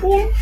边。